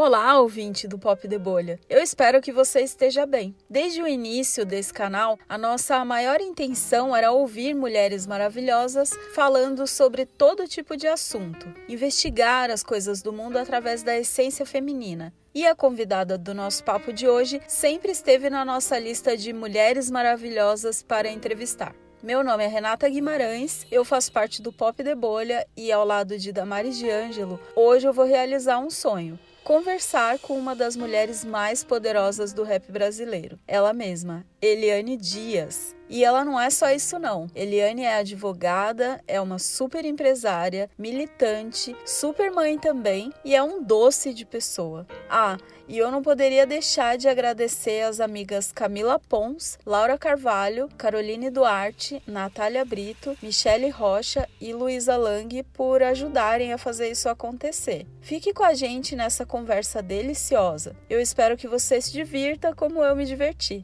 Olá, ouvinte do Pop de Bolha. Eu espero que você esteja bem. Desde o início desse canal, a nossa maior intenção era ouvir mulheres maravilhosas falando sobre todo tipo de assunto, investigar as coisas do mundo através da essência feminina. E a convidada do nosso papo de hoje sempre esteve na nossa lista de mulheres maravilhosas para entrevistar. Meu nome é Renata Guimarães, eu faço parte do Pop de Bolha e ao lado de Damaris de Ângelo, hoje eu vou realizar um sonho conversar com uma das mulheres mais poderosas do rap brasileiro, ela mesma, Eliane Dias. E ela não é só isso não. Eliane é advogada, é uma super empresária, militante, super mãe também e é um doce de pessoa. Ah, e eu não poderia deixar de agradecer as amigas Camila Pons, Laura Carvalho, Caroline Duarte, Natália Brito, Michele Rocha e Luísa Lang por ajudarem a fazer isso acontecer. Fique com a gente nessa conversa deliciosa. Eu espero que você se divirta como eu me diverti.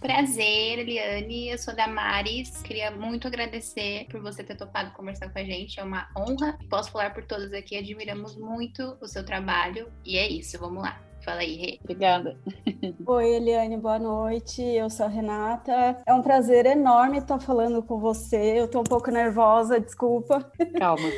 Prazer, Eliane. Eu sou da Maris. Queria muito agradecer por você ter topado conversar com a gente. É uma honra. Posso falar por todos aqui. Admiramos muito o seu trabalho. E é isso. Vamos lá. Fala aí, Rê. Obrigada. Oi, Eliane, boa noite. Eu sou a Renata. É um prazer enorme estar falando com você. Eu estou um pouco nervosa, desculpa. Calma.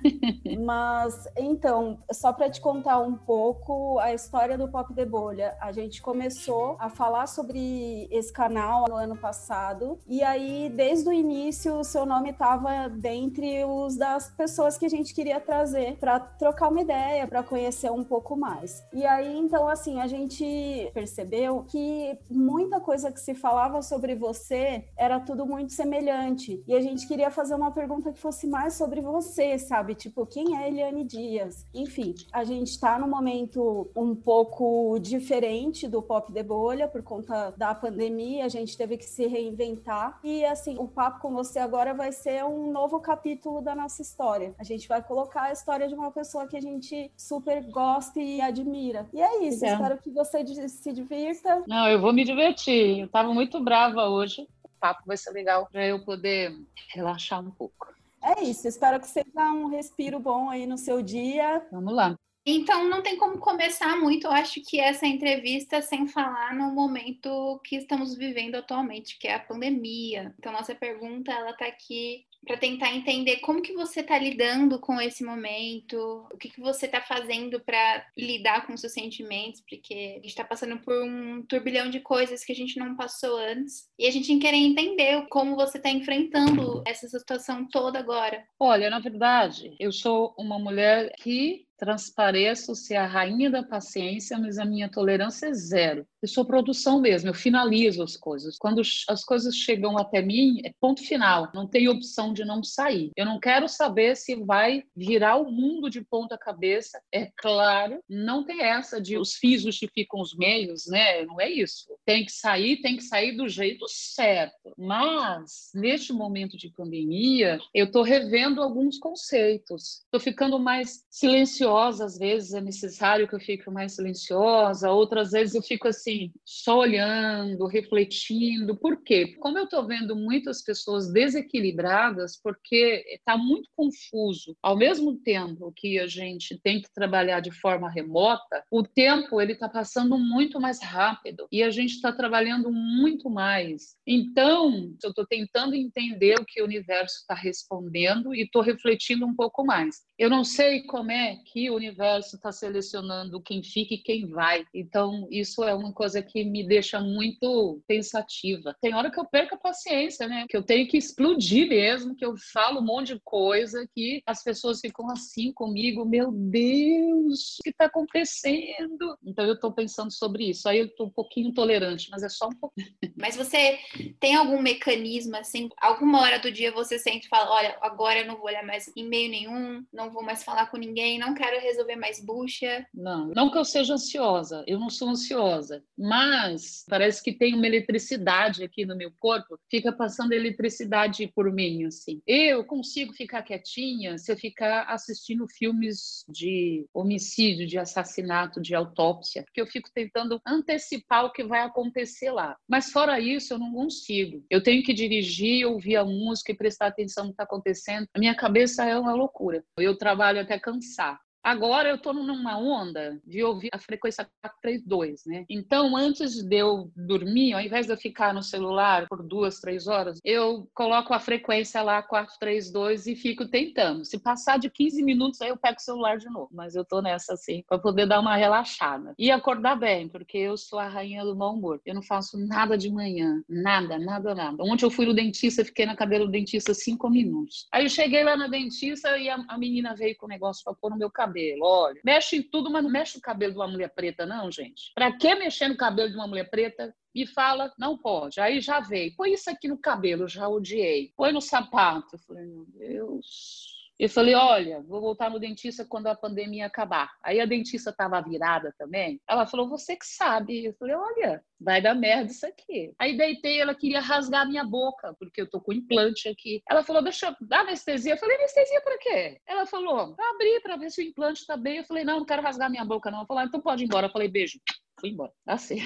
Mas, então, só para te contar um pouco a história do Pop de Bolha. A gente começou a falar sobre esse canal no ano passado. E aí, desde o início, o seu nome estava dentre os das pessoas que a gente queria trazer para trocar uma ideia, para conhecer um pouco mais. E aí, então, assim, a gente percebeu que muita coisa que se falava sobre você era tudo muito semelhante. E a gente queria fazer uma pergunta que fosse mais sobre você, sabe? Tipo, quem é Eliane Dias? Enfim, a gente está num momento um pouco diferente do Pop de Bolha por conta da pandemia, a gente teve que se reinventar. E, assim, o papo com você agora vai ser um novo capítulo da nossa história. A gente vai colocar a história de uma pessoa que a gente super gosta e admira. E é isso. Então. Espero que você se divirta. Não, eu vou me divertir. Eu estava muito brava hoje. O papo vai ser legal para eu poder relaxar um pouco. É isso. Espero que seja um respiro bom aí no seu dia. Vamos lá. Então, não tem como começar muito, eu acho que essa entrevista sem falar no momento que estamos vivendo atualmente, que é a pandemia. Então, nossa pergunta, ela está aqui para tentar entender como que você está lidando com esse momento, o que, que você está fazendo para lidar com seus sentimentos, porque a gente está passando por um turbilhão de coisas que a gente não passou antes, e a gente quer entender como você está enfrentando essa situação toda agora. Olha, na verdade, eu sou uma mulher que transpareço ser a rainha da paciência, mas a minha tolerância é zero. Eu sou produção mesmo, eu finalizo as coisas. Quando as coisas chegam até mim, é ponto final, não tem opção de não sair. Eu não quero saber se vai virar o mundo de ponta cabeça. É claro, não tem essa de os fins justificam os meios, né? Não é isso. Tem que sair, tem que sair do jeito certo. Mas, neste momento de pandemia, eu estou revendo alguns conceitos. Estou ficando mais silenciosa silenciosa, às vezes é necessário que eu fique mais silenciosa, outras vezes eu fico assim, só olhando, refletindo. Por quê? Como eu estou vendo muitas pessoas desequilibradas, porque está muito confuso. Ao mesmo tempo que a gente tem que trabalhar de forma remota, o tempo ele está passando muito mais rápido e a gente está trabalhando muito mais. Então, eu estou tentando entender o que o universo está respondendo e estou refletindo um pouco mais. Eu não sei como é que o universo está selecionando quem fica e quem vai. Então, isso é uma coisa que me deixa muito pensativa. Tem hora que eu perco a paciência, né? Que eu tenho que explodir mesmo, que eu falo um monte de coisa que as pessoas ficam assim comigo, meu Deus, o que está acontecendo? Então, eu estou pensando sobre isso. Aí eu estou um pouquinho tolerante, mas é só um pouquinho. Mas você tem algum mecanismo, assim, alguma hora do dia você sente e fala, olha, agora eu não vou olhar mais e-mail nenhum, não vou mais falar com ninguém, não quero quero resolver mais bucha. Não, não que eu seja ansiosa, eu não sou ansiosa, mas parece que tem uma eletricidade aqui no meu corpo, fica passando eletricidade por mim, assim. Eu consigo ficar quietinha se eu ficar assistindo filmes de homicídio, de assassinato, de autópsia, porque eu fico tentando antecipar o que vai acontecer lá. Mas fora isso, eu não consigo. Eu tenho que dirigir, ouvir a música e prestar atenção no que está acontecendo. A minha cabeça é uma loucura. Eu trabalho até cansar. Agora eu estou numa onda de ouvir a frequência 432, né? Então, antes de eu dormir, ao invés de eu ficar no celular por duas, três horas, eu coloco a frequência lá 432 e fico tentando. Se passar de 15 minutos, aí eu pego o celular de novo. Mas eu tô nessa assim, para poder dar uma relaxada. E acordar bem, porque eu sou a rainha do mau humor. Eu não faço nada de manhã. Nada, nada, nada. Ontem eu fui no dentista, fiquei na cadeira do dentista cinco minutos. Aí eu cheguei lá na dentista e a, a menina veio com o negócio para pôr no meu cabelo. Olha, mexe em tudo, mas não mexe no cabelo de uma mulher preta, não, gente. Para que mexer no cabelo de uma mulher preta? me fala, não pode. Aí já veio, põe isso aqui no cabelo, já odiei. Põe no sapato. Eu falei, meu Deus. Eu falei, olha, vou voltar no dentista quando a pandemia acabar. Aí a dentista estava virada também. Ela falou, você que sabe. Eu falei, olha, vai dar merda isso aqui. Aí deitei, ela queria rasgar minha boca, porque eu tô com implante aqui. Ela falou, deixa eu dar anestesia. Eu falei, anestesia para quê? Ela falou, pra abrir, para ver se o implante tá bem. Eu falei, não, não quero rasgar minha boca, não. Ela falou, ah, então pode ir embora. Eu falei, beijo. Fui embora. Assim.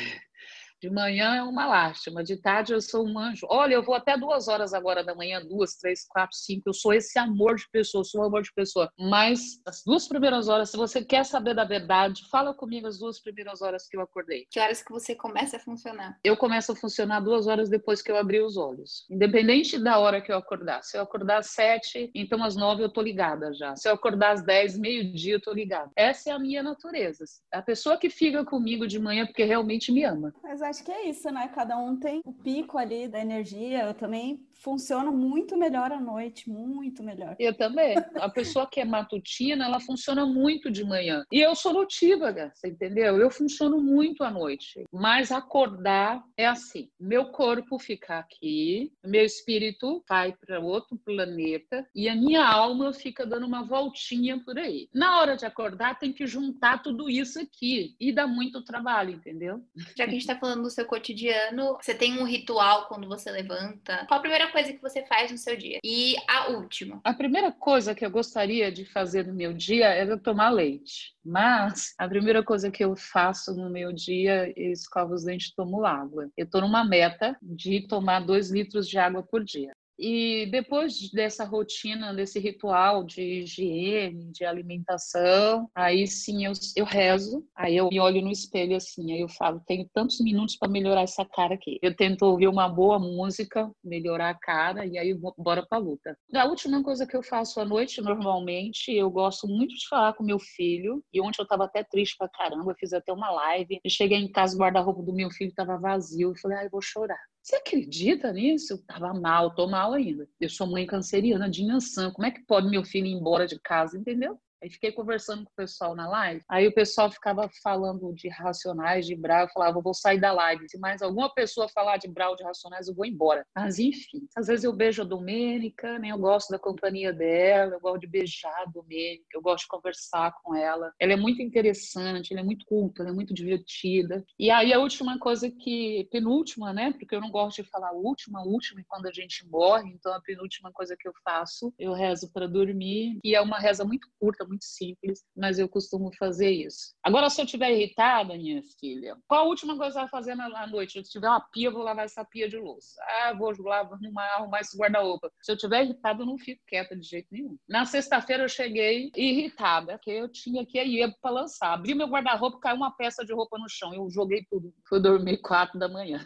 De manhã é uma lástima, de tarde eu sou um anjo. Olha, eu vou até duas horas agora da manhã, duas, três, quatro, cinco. Eu sou esse amor de pessoa, sou um amor de pessoa. Mas as duas primeiras horas, se você quer saber da verdade, fala comigo as duas primeiras horas que eu acordei. Que horas que você começa a funcionar? Eu começo a funcionar duas horas depois que eu abrir os olhos. Independente da hora que eu acordar. Se eu acordar às sete, então às nove eu tô ligada já. Se eu acordar às dez, meio-dia, eu tô ligada. Essa é a minha natureza. A pessoa que fica comigo de manhã porque realmente me ama. Mas acho que é isso, né? Cada um tem o pico ali da energia. Eu também funciona muito melhor à noite, muito melhor. Eu também. A pessoa que é matutina, ela funciona muito de manhã. E eu sou notívaga, você entendeu? Eu funciono muito à noite. Mas acordar é assim: meu corpo fica aqui, meu espírito vai para outro planeta e a minha alma fica dando uma voltinha por aí. Na hora de acordar, tem que juntar tudo isso aqui e dá muito trabalho, entendeu? Já que a gente está falando do seu cotidiano, você tem um ritual quando você levanta? Qual a primeira coisa que você faz no seu dia? E a última? A primeira coisa que eu gostaria de fazer no meu dia é tomar leite. Mas a primeira coisa que eu faço no meu dia, eu escovo os dentes e tomo água. Eu estou numa meta de tomar dois litros de água por dia. E depois dessa rotina, desse ritual de higiene, de alimentação, aí sim eu, eu rezo, aí eu me olho no espelho assim, aí eu falo, tenho tantos minutos para melhorar essa cara aqui. Eu tento ouvir uma boa música, melhorar a cara e aí bora pra luta. A última coisa que eu faço à noite, normalmente, eu gosto muito de falar com meu filho, e ontem eu tava até triste pra caramba, eu fiz até uma live, cheguei em casa, o guarda-roupa do meu filho tava vazio, eu falei, ai, ah, vou chorar. Você acredita nisso? Eu tava mal, tô mal ainda. Eu sou mãe canceriana de Inhansã. Como é que pode meu filho ir embora de casa, entendeu? Aí fiquei conversando com o pessoal na live. Aí o pessoal ficava falando de racionais, de Brau. Eu falava, vou sair da live. Se mais alguma pessoa falar de Brau, de racionais, eu vou embora. Mas enfim, às vezes eu beijo a Domênica, né? Eu gosto da companhia dela, eu gosto de beijar a Domênica, eu gosto de conversar com ela. Ela é muito interessante, ela é muito culta, ela é muito divertida. E aí a última coisa que, penúltima, né? Porque eu não gosto de falar última, última e quando a gente morre. Então a penúltima coisa que eu faço, eu rezo para dormir. E é uma reza muito curta, muito simples, mas eu costumo fazer isso. Agora, se eu estiver irritada, minha filha, qual a última coisa que vai fazer na noite? Se eu tiver uma pia, eu vou lavar essa pia de louça. Ah, vou lá arrumar, arrumar esse guarda-roupa. Se eu estiver irritada, eu não fico quieta de jeito nenhum. Na sexta-feira, eu cheguei irritada, porque eu tinha que ir para lançar. Abri meu guarda-roupa, caiu uma peça de roupa no chão. Eu joguei tudo. Fui dormir quatro da manhã.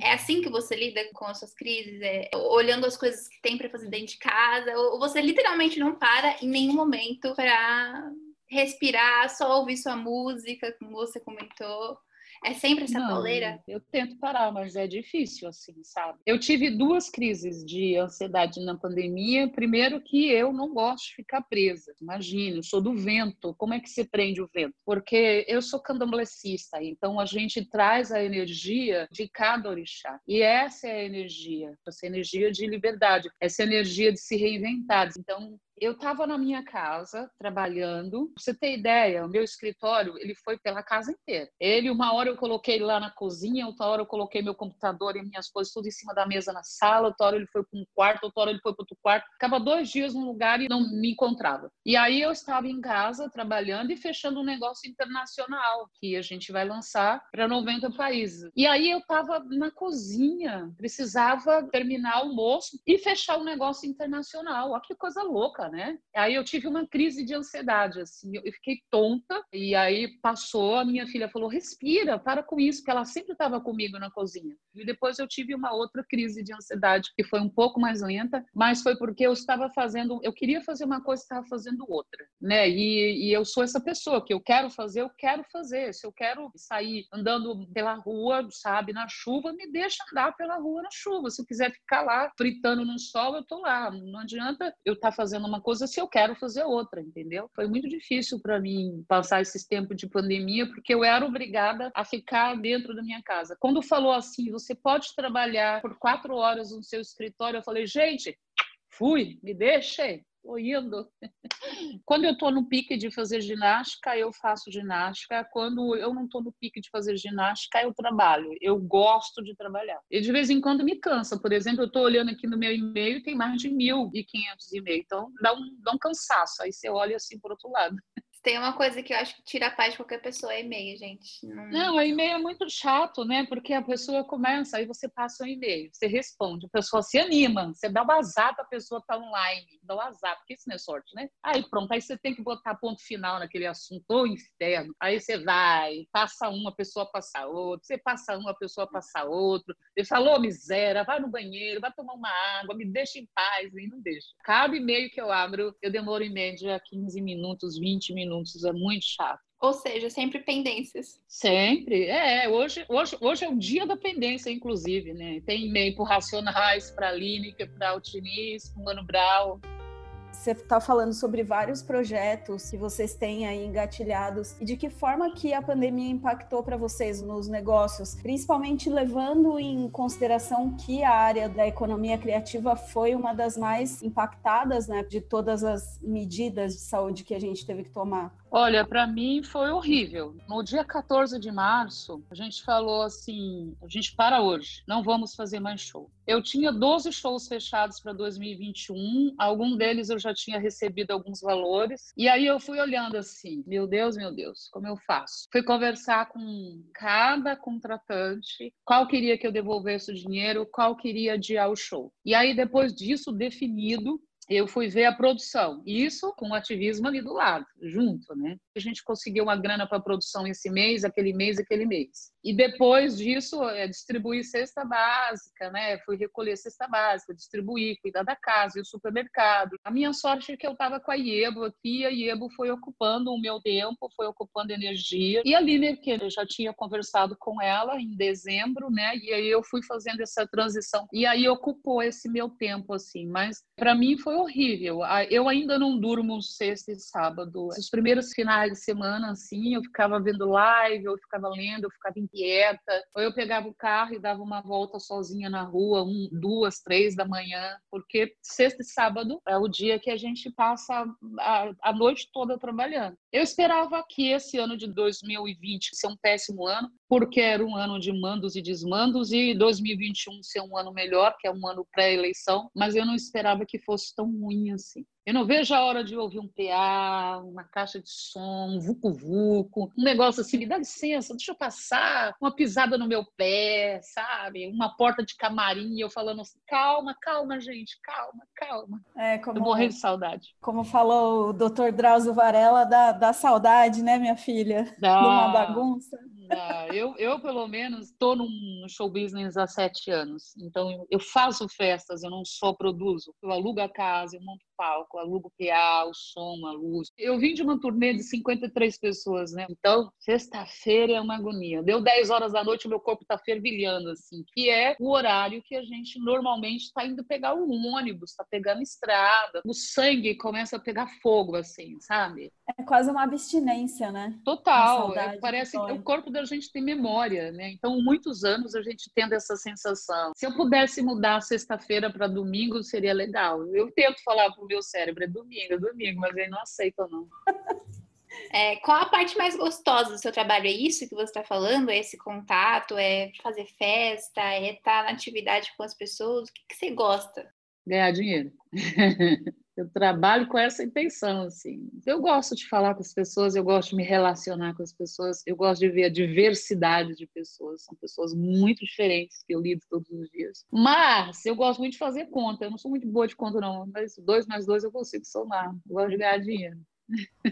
É assim que você lida com as suas crises? É olhando as coisas que tem para fazer dentro de casa? Ou você literalmente não para em nenhum momento para respirar, só ouvir sua música, como você comentou? É sempre essa não, pauleira? Eu tento parar, mas é difícil, assim, sabe? Eu tive duas crises de ansiedade na pandemia. Primeiro, que eu não gosto de ficar presa. Imagina, eu sou do vento. Como é que se prende o vento? Porque eu sou candomblessista, então a gente traz a energia de cada orixá. E essa é a energia, essa energia de liberdade, essa energia de se reinventar. Então, eu estava na minha casa trabalhando. Pra você ter ideia, o meu escritório ele foi pela casa inteira. Ele, uma hora eu coloquei lá na cozinha, outra hora eu coloquei meu computador e minhas coisas tudo em cima da mesa na sala, outra hora ele foi para um quarto, outra hora ele foi para outro quarto. Ficava dois dias num lugar e não me encontrava. E aí eu estava em casa trabalhando e fechando um negócio internacional que a gente vai lançar para 90 países. E aí eu estava na cozinha, precisava terminar o almoço e fechar um negócio internacional. Olha que coisa louca né? Aí eu tive uma crise de ansiedade, assim, eu fiquei tonta, e aí passou, a minha filha falou, respira, para com isso, porque ela sempre estava comigo na cozinha. E depois eu tive uma outra crise de ansiedade, que foi um pouco mais lenta, mas foi porque eu estava fazendo, eu queria fazer uma coisa estava fazendo outra, né? E, e eu sou essa pessoa que eu quero fazer, eu quero fazer. Se eu quero sair andando pela rua, sabe, na chuva, me deixa andar pela rua na chuva. Se eu quiser ficar lá fritando no sol, eu tô lá. Não adianta eu estar tá fazendo uma coisa se eu quero fazer outra, entendeu? Foi muito difícil para mim passar esses tempos de pandemia, porque eu era obrigada a ficar dentro da minha casa. Quando falou assim, você pode trabalhar por quatro horas no seu escritório, eu falei, gente, fui, me deixe tô indo. Quando eu estou no pique de fazer ginástica, eu faço ginástica. Quando eu não estou no pique de fazer ginástica, eu trabalho. Eu gosto de trabalhar. E de vez em quando me cansa. Por exemplo, eu estou olhando aqui no meu e-mail, tem mais de 1.500 e-mails. Então, dá um, dá um cansaço. Aí você olha assim por outro lado. Tem uma coisa que eu acho que tira a paz de qualquer pessoa, é e-mail, gente. Não, não e-mail é muito chato, né? Porque a pessoa começa, aí você passa um e-mail, você responde, a pessoa se anima, você dá o azar para a pessoa estar tá online, dá o azar, porque isso não é sorte, né? Aí pronto, aí você tem que botar ponto final naquele assunto, ou inferno. Aí você vai, passa uma, pessoa passa outra, você passa uma, pessoa passa outro. Ele falou, miséria, vai no banheiro, vai tomar uma água, me deixa em paz, e não deixa. Cada e-mail que eu abro, eu demoro em média 15 minutos, 20 minutos é muito chato. Ou seja, sempre pendências. Sempre. É, hoje, hoje, hoje é o dia da pendência, inclusive, né? Tem e-mail para Racionais, para Lineker, para Altiniz, para Mano Brau. Você está falando sobre vários projetos que vocês têm aí engatilhados e de que forma que a pandemia impactou para vocês nos negócios, principalmente levando em consideração que a área da economia criativa foi uma das mais impactadas, né, de todas as medidas de saúde que a gente teve que tomar. Olha, para mim foi horrível. No dia 14 de março, a gente falou assim: a gente para hoje, não vamos fazer mais show. Eu tinha 12 shows fechados para 2021, algum deles eu já tinha recebido alguns valores. E aí eu fui olhando assim: meu Deus, meu Deus, como eu faço? Fui conversar com cada contratante, qual queria que eu devolvesse o dinheiro, qual queria adiar o show. E aí, depois disso, definido, eu fui ver a produção. Isso com o ativismo ali do lado, junto, né? A gente conseguiu uma grana para produção esse mês, aquele mês, aquele mês. E depois disso, é distribuir cesta básica, né? Fui recolher cesta básica, distribuir, cuidar da casa e o supermercado. A minha sorte é que eu estava com a Iebo aqui, a Iebo foi ocupando o meu tempo, foi ocupando energia. E a Liner, que eu já tinha conversado com ela em dezembro, né? E aí eu fui fazendo essa transição. E aí ocupou esse meu tempo, assim. Mas para mim foi horrível. Eu ainda não durmo sexta e sábado. Os primeiros finais de semana, assim, eu ficava vendo live, eu ficava lendo, eu ficava inquieta. Ou eu pegava o carro e dava uma volta sozinha na rua, um, duas, três da manhã, porque sexta e sábado é o dia que a gente passa a, a noite toda trabalhando. Eu esperava que esse ano de 2020 ser um péssimo ano, porque era um ano de mandos e desmandos, e 2021 ser um ano melhor, que é um ano pré-eleição, mas eu não esperava que fosse tão ruim assim. Eu não vejo a hora de ouvir um PA, uma caixa de som, um vucu-vucu, um negócio assim, me dá licença, deixa eu passar, uma pisada no meu pé, sabe? Uma porta de camarim, eu falando assim, calma, calma, gente, calma, calma. É, como, eu morrendo de saudade. Como falou o doutor Drauzio Varela, da, da saudade, né, minha filha? Da... uma bagunça. Eu, eu, pelo menos, estou num show business há sete anos. Então, eu faço festas, eu não só produzo. Eu alugo a casa, eu monto palco, alugo o PA, o som, a luz. Eu vim de uma turnê de 53 pessoas, né? Então, sexta-feira é uma agonia. Deu 10 horas da noite, o meu corpo tá fervilhando, assim, que é o horário que a gente normalmente está indo pegar o ônibus, tá pegando estrada. O sangue começa a pegar fogo, assim, sabe? É quase uma abstinência, né? Total. É, parece que o corpo da gente tem memória, né? Então, muitos anos a gente tendo essa sensação. Se eu pudesse mudar sexta-feira para domingo, seria legal. Eu tento falar pro meu cérebro, é domingo, é domingo, mas ele não aceita, não. É, qual a parte mais gostosa do seu trabalho? É isso que você está falando? É esse contato? É fazer festa? É estar na atividade com as pessoas? O que, que você gosta? Ganhar dinheiro. Eu trabalho com essa intenção, assim. Eu gosto de falar com as pessoas, eu gosto de me relacionar com as pessoas, eu gosto de ver a diversidade de pessoas. São pessoas muito diferentes que eu lido todos os dias. Mas eu gosto muito de fazer conta. Eu não sou muito boa de conta, não. Mas dois mais dois eu consigo somar. Eu gosto de ganhar dinheiro.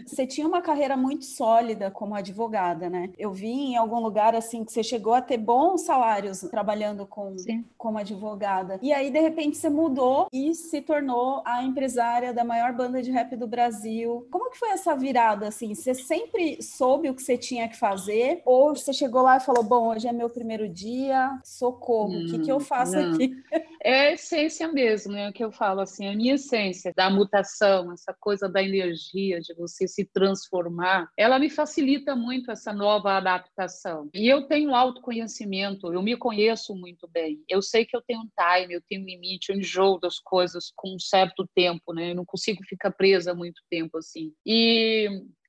Você tinha uma carreira muito sólida como advogada, né? Eu vi em algum lugar assim que você chegou a ter bons salários trabalhando com, como advogada. E aí, de repente, você mudou e se tornou a empresária da maior banda de rap do Brasil. Como que foi essa virada assim? Você sempre soube o que você tinha que fazer? Ou você chegou lá e falou: Bom, hoje é meu primeiro dia, socorro, o que, que eu hum, faço não. aqui? É a essência mesmo, né? O que eu falo assim, a minha essência da mutação, essa coisa da energia, de você se transformar, ela me facilita muito essa nova adaptação. E eu tenho autoconhecimento, eu me conheço muito bem. Eu sei que eu tenho um time, eu tenho um limite, eu enjoo das coisas com um certo tempo, né? Eu não consigo ficar presa muito tempo assim. E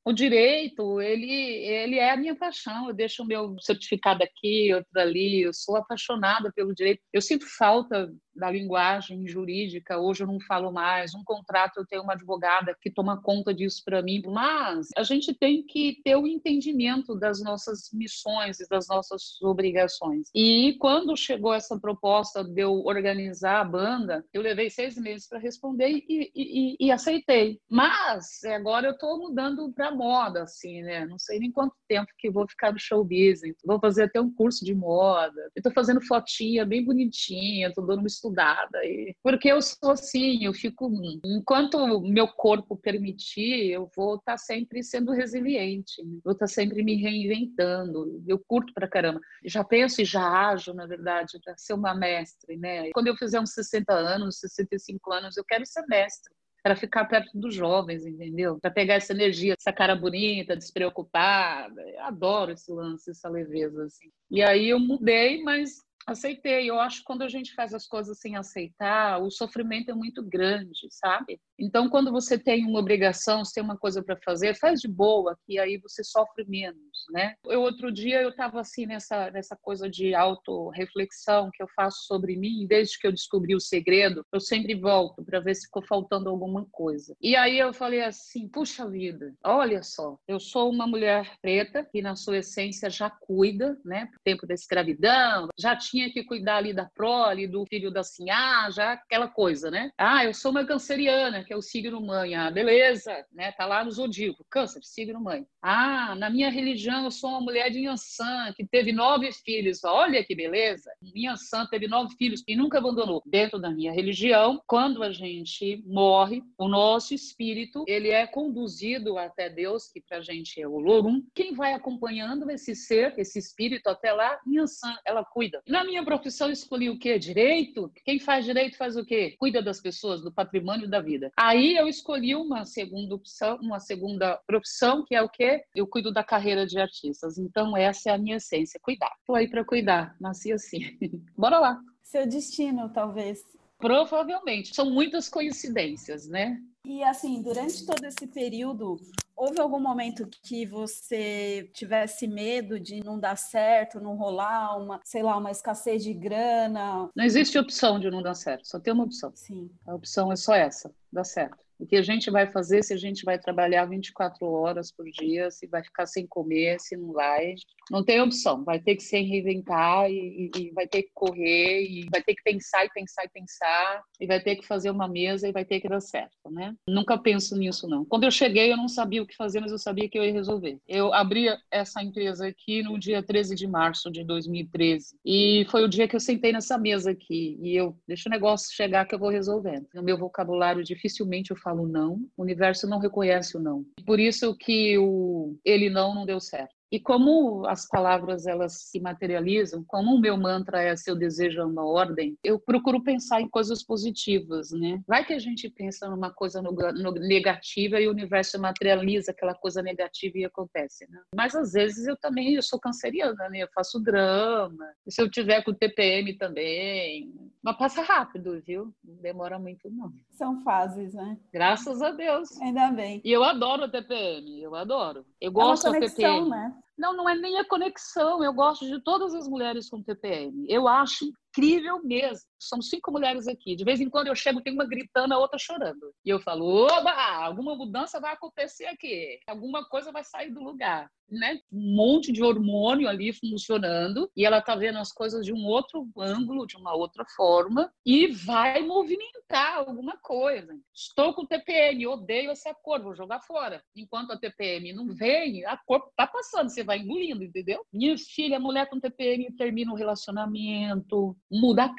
o direito, ele, ele é a minha paixão. Eu deixo o meu certificado aqui, outro ali. Eu sou apaixonada pelo direito. Eu sinto falta da linguagem jurídica, hoje eu não falo mais, um contrato eu tenho uma advogada que toma conta disso para mim, mas a gente tem que ter o entendimento das nossas missões e das nossas obrigações. E quando chegou essa proposta de eu organizar a banda, eu levei seis meses para responder e, e, e, aceitei. Mas agora eu estou mudando para moda, assim, né? Não sei nem quanto tempo que vou ficar no show business. Vou fazer até um curso de moda. Eu estou fazendo fotinha bem bonitinha, estou dando uma estudada. E... Porque eu sou assim, eu fico. Enquanto meu corpo permitir, eu vou estar tá sempre sendo resiliente, né? vou estar tá sempre me reinventando. Eu curto pra caramba. Já penso e já ajo, na verdade, para ser uma mestre, né? Quando eu fizer uns 60 anos, 65 anos, eu quero ser mestre para ficar perto dos jovens, entendeu? Para pegar essa energia, essa cara bonita, despreocupada. Eu adoro esse lance, essa leveza assim. E aí eu mudei, mas aceitei. Eu acho que quando a gente faz as coisas sem aceitar, o sofrimento é muito grande, sabe? Então, quando você tem uma obrigação, você tem uma coisa para fazer, faz de boa, que aí você sofre menos, né? Eu outro dia eu estava assim nessa nessa coisa de auto-reflexão que eu faço sobre mim, desde que eu descobri o segredo, eu sempre volto para ver se ficou faltando alguma coisa. E aí eu falei assim, puxa vida, olha só, eu sou uma mulher preta que na sua essência já cuida, né? Tempo da escravidão, já tinha tinha que cuidar ali da prole, do filho da sinhá, já aquela coisa, né? Ah, eu sou uma canceriana, que é o signo mãe. Ah, beleza, né? Tá lá no zodíaco, câncer, signo mãe. Ah, na minha religião eu sou uma mulher de Yansan, que teve nove filhos. Olha que beleza! Yansan teve nove filhos e nunca abandonou. Dentro da minha religião, quando a gente morre, o nosso espírito, ele é conduzido até Deus, que pra gente é o Lorum. Quem vai acompanhando esse ser, esse espírito até lá? Yansan, ela cuida. Na minha profissão, escolhi o quê? Direito? Quem faz direito faz o quê? Cuida das pessoas, do patrimônio da vida. Aí eu escolhi uma segunda opção, uma segunda profissão, que é o quê? Eu cuido da carreira de artistas. Então, essa é a minha essência, cuidar. Estou aí para cuidar, nasci assim. Bora lá. Seu destino, talvez. Provavelmente. São muitas coincidências, né? E assim, durante todo esse período, houve algum momento que você tivesse medo de não dar certo, não rolar, uma, sei lá, uma escassez de grana? Não existe opção de não dar certo, só tem uma opção. Sim. A opção é só essa, dar certo. O que a gente vai fazer se a gente vai trabalhar 24 horas por dia, se vai ficar sem comer, se não vai. Não tem opção, vai ter que se reinventar e, e, vai ter que correr e vai ter que pensar e pensar e pensar e vai ter que fazer uma mesa e vai ter que dar certo, né? Nunca penso nisso não. Quando eu cheguei eu não sabia o que fazer, mas eu sabia que eu ia resolver. Eu abri essa empresa aqui no dia 13 de março de 2013 e foi o dia que eu sentei nessa mesa aqui e eu deixa o negócio chegar que eu vou resolvendo. No meu vocabulário dificilmente eu falo não, o universo não reconhece o não. Por isso que o ele não não deu certo. E como as palavras elas se materializam, como o meu mantra é seu desejo é uma ordem, eu procuro pensar em coisas positivas, né? Vai que a gente pensa numa coisa no, no negativa e o universo materializa aquela coisa negativa e acontece, né? Mas às vezes eu também eu sou canceriana, né? Eu faço drama. E se eu tiver com TPM também, mas passa rápido, viu? Não demora muito não. São fases, né? Graças a Deus. Ainda bem. E eu adoro a TPM, eu adoro. Eu gosto é uma conexão, da TPM. Né? Não, não é nem a conexão. Eu gosto de todas as mulheres com TPM. Eu acho incrível mesmo. Somos cinco mulheres aqui. De vez em quando eu chego, tem uma gritando, a outra chorando. E eu falo, oba, alguma mudança vai acontecer aqui. Alguma coisa vai sair do lugar né, um monte de hormônio ali funcionando e ela tá vendo as coisas de um outro ângulo, de uma outra forma e vai movimentar alguma coisa. Estou com TPM, odeio essa cor, vou jogar fora. Enquanto a TPM não vem, a cor tá passando, você vai engolindo, entendeu? Minha filha, mulher com TPM termina o um relacionamento, muda a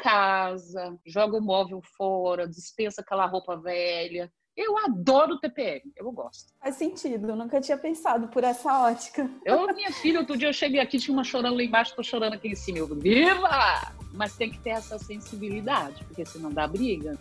casa, joga o móvel fora, dispensa aquela roupa velha, eu adoro TPM, eu gosto. Faz sentido, eu nunca tinha pensado por essa ótica. Eu, minha filha, outro dia eu cheguei aqui, tinha uma chorando lá embaixo, tô chorando aqui em cima. Eu, viva! Mas tem que ter essa sensibilidade, porque senão dá briga.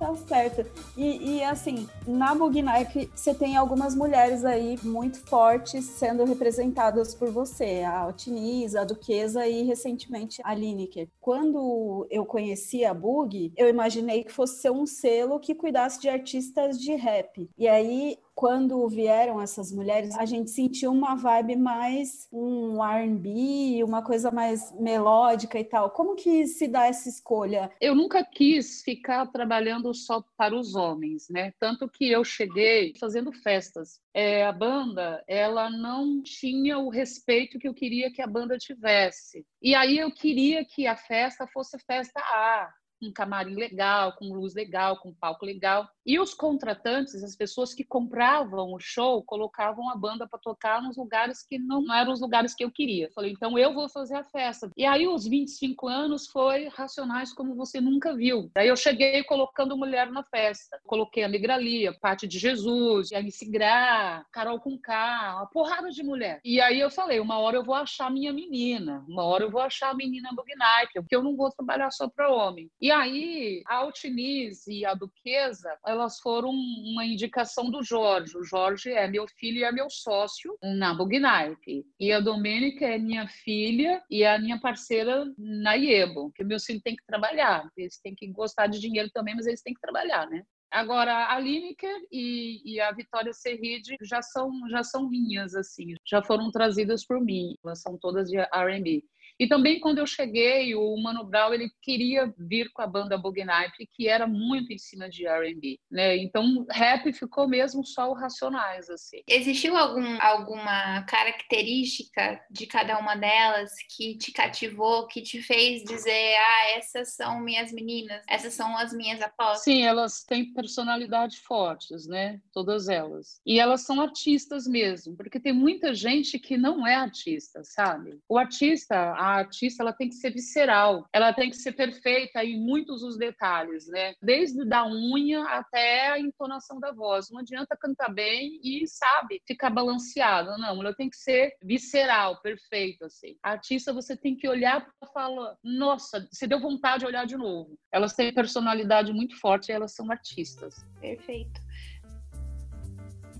Tá certo. E, e assim, na Bugnaip, você tem algumas mulheres aí muito fortes sendo representadas por você. A Altiniza, a Duquesa e recentemente a Lineker. Quando eu conheci a Bug, eu imaginei que fosse ser um selo que cuidasse de artistas de rap. E aí quando vieram essas mulheres, a gente sentiu uma vibe mais um R&B, uma coisa mais melódica e tal. Como que se dá essa escolha? Eu nunca quis ficar trabalhando só para os homens, né? Tanto que eu cheguei fazendo festas. É, a banda, ela não tinha o respeito que eu queria que a banda tivesse. E aí eu queria que a festa fosse festa A, um camarim legal, com luz legal, com palco legal. E os contratantes, as pessoas que compravam o show, colocavam a banda para tocar nos lugares que não eram os lugares que eu queria. Falei, então eu vou fazer a festa. E aí, os 25 anos foi Racionais como você nunca viu. Daí eu cheguei colocando mulher na festa. Coloquei a Migralia, Parte de Jesus, MC Gra, Carol Conká, uma porrada de mulher. E aí eu falei, uma hora eu vou achar minha menina, uma hora eu vou achar a menina Bug porque eu não vou trabalhar só para homem. E aí, a Altiniz e a Duquesa, elas foram uma indicação do Jorge. O Jorge é meu filho e é meu sócio na Bugnipe. E a Domênica é minha filha e é a minha parceira na Iebo, que meus filhos têm que trabalhar. Eles têm que gostar de dinheiro também, mas eles têm que trabalhar, né? Agora, a Lineker e, e, a Vitória Serride já são, já são minhas, assim, já foram trazidas por mim. Elas são todas de R&B. E também quando eu cheguei, o Mano Brown ele queria vir com a banda Bugnipe, que era muito em cima de R&B, né? Então, rap ficou mesmo só o Racionais assim. Existiu algum, alguma característica de cada uma delas que te cativou, que te fez dizer, ah, essas são minhas meninas, essas são as minhas apostas? Sim, elas têm personalidade fortes, né? Todas elas. E elas são artistas mesmo, porque tem muita gente que não é artista, sabe? O artista, a artista ela tem que ser visceral, ela tem que ser perfeita em muitos os detalhes, né? Desde da unha até a entonação da voz. Não adianta cantar bem e, sabe, ficar balanceado. Não, ela tem que ser visceral, perfeito, assim. A artista você tem que olhar e falar, nossa, você deu vontade de olhar de novo. Elas têm personalidade muito forte e elas são artistas. Perfeito.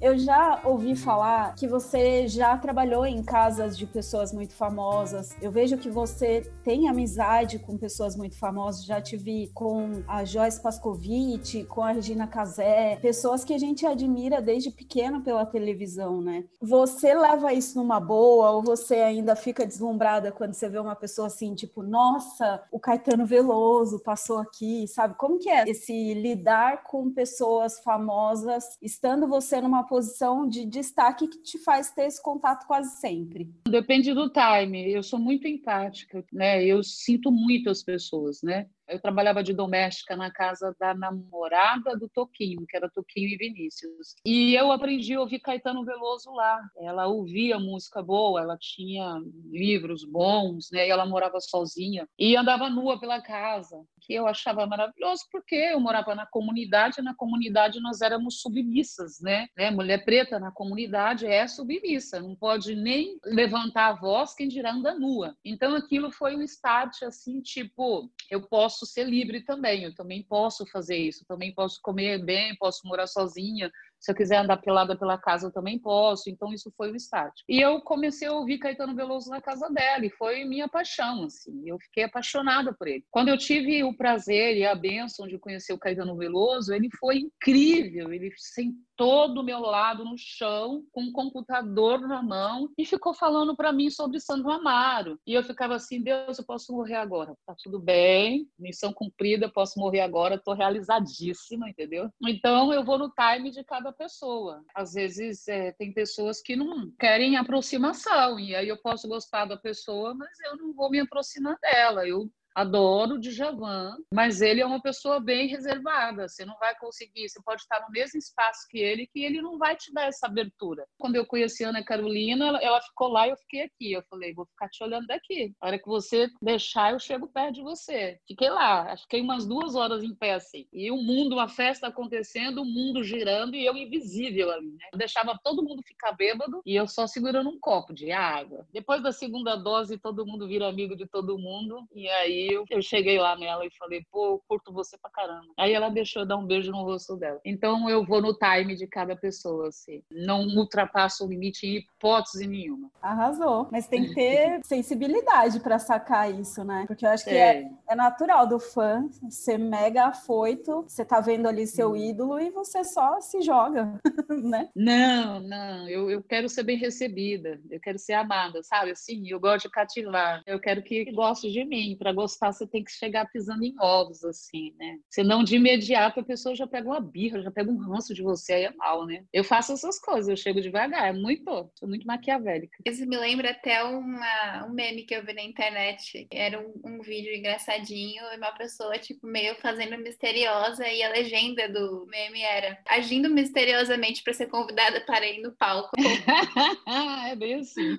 Eu já ouvi falar que você já trabalhou em casas de pessoas muito famosas. Eu vejo que você tem amizade com pessoas muito famosas. Já te vi com a Joyce Pascovitch, com a Regina Casé, pessoas que a gente admira desde pequeno pela televisão, né? Você leva isso numa boa ou você ainda fica deslumbrada quando você vê uma pessoa assim, tipo, nossa, o Caetano Veloso passou aqui, sabe? Como que é esse lidar com pessoas famosas, estando você numa posição de destaque que te faz ter esse contato quase sempre? Depende do time. Eu sou muito empática, né? Eu sinto muito as pessoas, né? Eu trabalhava de doméstica na casa da namorada do Toquinho, que era Toquinho e Vinícius. E eu aprendi a ouvir Caetano Veloso lá. Ela ouvia música boa, ela tinha livros bons, né? E ela morava sozinha e andava nua pela casa, que eu achava maravilhoso porque eu morava na comunidade, e na comunidade nós éramos submissas, né? né? Mulher preta na comunidade é submissa, não pode nem levantar a voz, quem dirá anda nua. Então aquilo foi um start assim, tipo, eu posso posso ser livre também, eu também posso fazer isso, também posso comer bem, posso morar sozinha, se eu quiser andar pelada pela casa, eu também posso. Então, isso foi o start. E eu comecei a ouvir Caetano Veloso na casa dela, e foi minha paixão, assim. Eu fiquei apaixonada por ele. Quando eu tive o prazer e a bênção de conhecer o Caetano Veloso, ele foi incrível. Ele sentou sentou do meu lado no chão, com um computador na mão, e ficou falando para mim sobre Santo Amaro. E eu ficava assim: Deus, eu posso morrer agora. Tá tudo bem, missão cumprida, posso morrer agora, estou realizadíssima, entendeu? Então eu vou no time de cada pessoa. Às vezes é, tem pessoas que não querem aproximação, e aí eu posso gostar da pessoa, mas eu não vou me aproximar dela. Eu adoro o Djavan, mas ele é uma pessoa bem reservada. Você não vai conseguir, você pode estar no mesmo espaço que ele, que ele não vai te dar essa abertura. Quando eu conheci a Ana Carolina, ela, ficou lá e eu fiquei aqui. Eu falei, vou ficar te olhando daqui. A hora que você deixar, eu chego perto de você. Fiquei lá, fiquei umas duas horas em pé assim. E o mundo, uma festa acontecendo, o mundo girando e eu invisível ali, né? Eu deixava todo mundo ficar bêbado e eu só segurando um copo de água. Depois da segunda dose, todo mundo vira amigo de todo mundo e aí eu, eu cheguei lá nela e falei, pô, eu curto você pra caramba. Aí ela deixou dar um beijo no rosto dela. Então eu vou no time de cada pessoa, assim. Não ultrapasso o limite em hipótese nenhuma. Arrasou. Mas tem que ter sensibilidade para sacar isso, né? Porque eu acho que é. É, é. natural do fã ser mega afoito, você tá vendo ali seu hum. ídolo e você só se joga, né? Não, não. Eu, eu quero ser bem recebida. Eu quero ser amada, sabe? Assim, eu gosto de cativar. Eu quero que goste de mim para gostar gostar, você tem que chegar pisando em ovos, assim, né? Senão, de imediato, a pessoa já pega uma birra, já pega um ranço de você, aí é mal, né? Eu faço essas coisas, eu chego devagar, é muito, sou muito maquiavélica. Isso me lembra até uma, um meme que eu vi na internet. Era um, um vídeo engraçadinho e uma pessoa, tipo, meio fazendo misteriosa e a legenda do meme era agindo misteriosamente para ser convidada para ir no palco. é bem assim.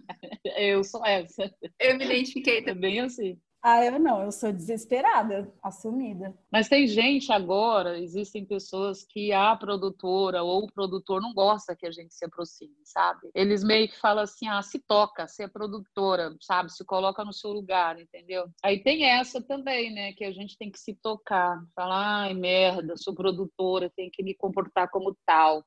Eu sou essa. Eu me identifiquei também. É bem assim. Ah, eu não, eu sou desesperada, assumida. Mas tem gente agora, existem pessoas que a produtora ou o produtor não gosta que a gente se aproxime, sabe? Eles meio que falam assim: ah, se toca, se é produtora, sabe? Se coloca no seu lugar, entendeu? Aí tem essa também, né? Que a gente tem que se tocar, falar, ai, merda, sou produtora, tenho que me comportar como tal.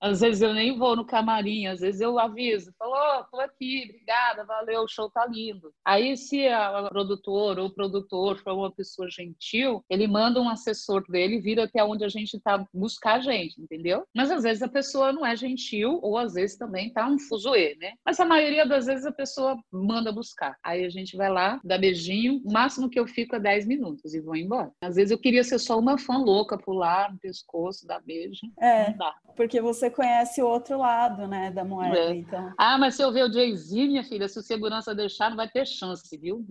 Às vezes eu nem vou no camarim, às vezes eu aviso, falo, oh, tô aqui, obrigada, valeu, o show tá lindo. Aí se a produtora produtor ou produtor for uma pessoa gentil, ele manda um assessor dele vir até onde a gente tá buscar a gente, entendeu? Mas às vezes a pessoa não é gentil ou às vezes também tá um fuzuê, né? Mas a maioria das vezes a pessoa manda buscar. Aí a gente vai lá, dá beijinho, o máximo que eu fico é 10 minutos e vou embora. Às vezes eu queria ser só uma fã louca, pular no pescoço, dar beijo. É, porque você conhece o outro lado, né, da moeda, é. então. Ah, mas se eu ver o Jay-Z, minha filha, se o segurança deixar, não vai ter chance, viu?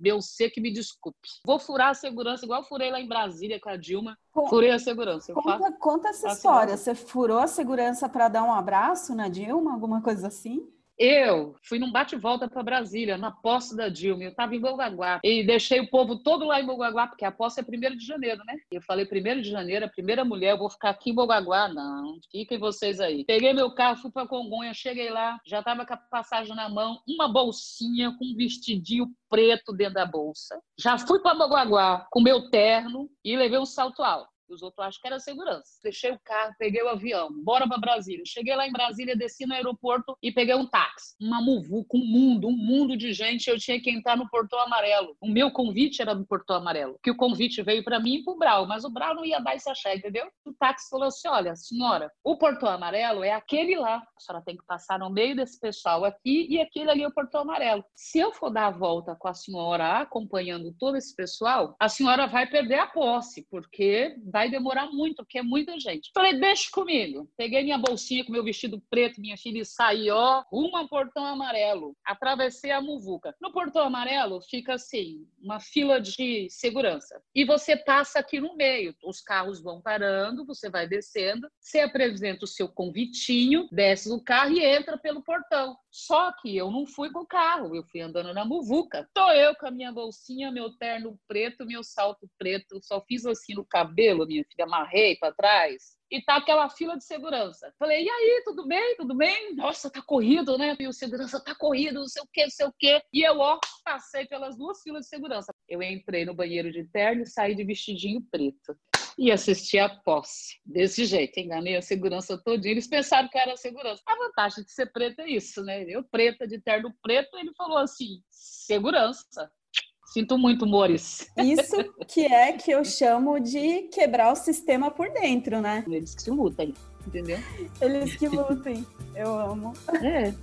Meu ser que me desculpe. Vou furar a segurança, igual furei lá em Brasília com a Dilma. Furei a segurança. Conta, faço, conta essa história. Você furou a segurança para dar um abraço na Dilma, alguma coisa assim? Eu fui num bate-volta para Brasília, na posse da Dilma. Eu estava em Bogaguá e deixei o povo todo lá em Bogaguá, porque a posse é 1 de janeiro, né? Eu falei 1 de janeiro, a primeira mulher, eu vou ficar aqui em Bogaguá. Não, fiquem vocês aí. Peguei meu carro, fui para Congonha, cheguei lá, já estava com a passagem na mão, uma bolsinha com um vestidinho preto dentro da bolsa. Já fui para Bogaguá com meu terno e levei um salto alto. Os outros acham que era segurança. Deixei o carro, peguei o avião, bora para Brasília. Cheguei lá em Brasília, desci no aeroporto e peguei um táxi. Uma muvuca, um mundo, um mundo de gente. Eu tinha que entrar no Portão Amarelo. O meu convite era do Portão Amarelo. Que o convite veio para mim e para o Brau, mas o Brau não ia dar esse axé, entendeu? O táxi falou assim: olha, senhora, o Portão Amarelo é aquele lá. A senhora tem que passar no meio desse pessoal aqui e aquele ali é o Portão Amarelo. Se eu for dar a volta com a senhora acompanhando todo esse pessoal, a senhora vai perder a posse, porque vai vai demorar muito, porque é muita gente. Falei, deixa comigo. Peguei minha bolsinha com meu vestido preto, minha filha, e saí, ó, rumo ao portão amarelo. Atravessei a muvuca. No portão amarelo fica assim, uma fila de segurança. E você passa aqui no meio. Os carros vão parando, você vai descendo, você apresenta o seu convitinho, desce do carro e entra pelo portão. Só que eu não fui com o carro, eu fui andando na muvuca. Tô eu com a minha bolsinha, meu terno preto, meu salto preto, só fiz assim no cabelo, minha filha, amarrei para trás. E tá aquela fila de segurança. Falei, e aí, tudo bem? Tudo bem? Nossa, tá corrido, né? E o segurança tá corrido, não sei o quê, não sei o quê. E eu, ó, passei pelas duas filas de segurança. Eu entrei no banheiro de terno e saí de vestidinho preto e assisti a posse. Desse jeito, enganei a segurança todinha. Eles pensaram que era segurança. A vantagem de ser preta é isso, né? Eu, preta, de terno preto, ele falou assim: segurança. Sinto muito, Mores. Isso que é que eu chamo de quebrar o sistema por dentro, né? Eles que se lutam. entendeu? Eles que lutem. Eu amo. É